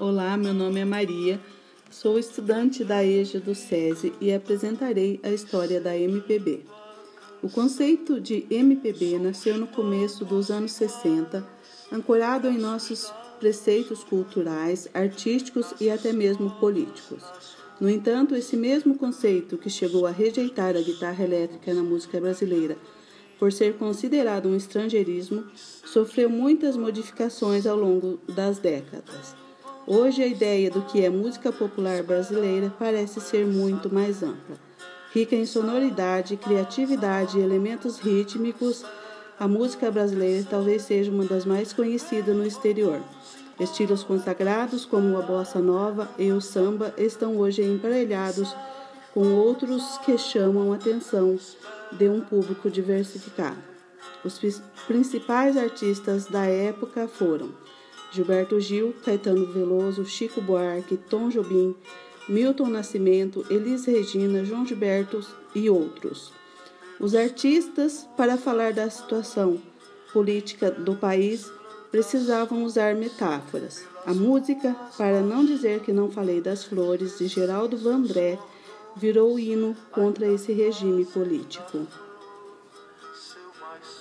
Olá, meu nome é Maria, sou estudante da EJA do SESI e apresentarei a história da MPB. O conceito de MPB nasceu no começo dos anos 60, ancorado em nossos preceitos culturais, artísticos e até mesmo políticos. No entanto, esse mesmo conceito que chegou a rejeitar a guitarra elétrica na música brasileira por ser considerado um estrangeirismo, sofreu muitas modificações ao longo das décadas. Hoje, a ideia do que é música popular brasileira parece ser muito mais ampla. Rica em sonoridade, criatividade e elementos rítmicos, a música brasileira talvez seja uma das mais conhecidas no exterior. Estilos consagrados como a bossa nova e o samba estão hoje emparelhados com outros que chamam a atenção de um público diversificado. Os principais artistas da época foram Gilberto Gil, Caetano Veloso, Chico Buarque, Tom Jobim, Milton Nascimento, Elis Regina, João Gilberto e outros. Os artistas, para falar da situação política do país, precisavam usar metáforas. A música, para não dizer que não falei das flores, de Geraldo Vandré, virou hino contra esse regime político.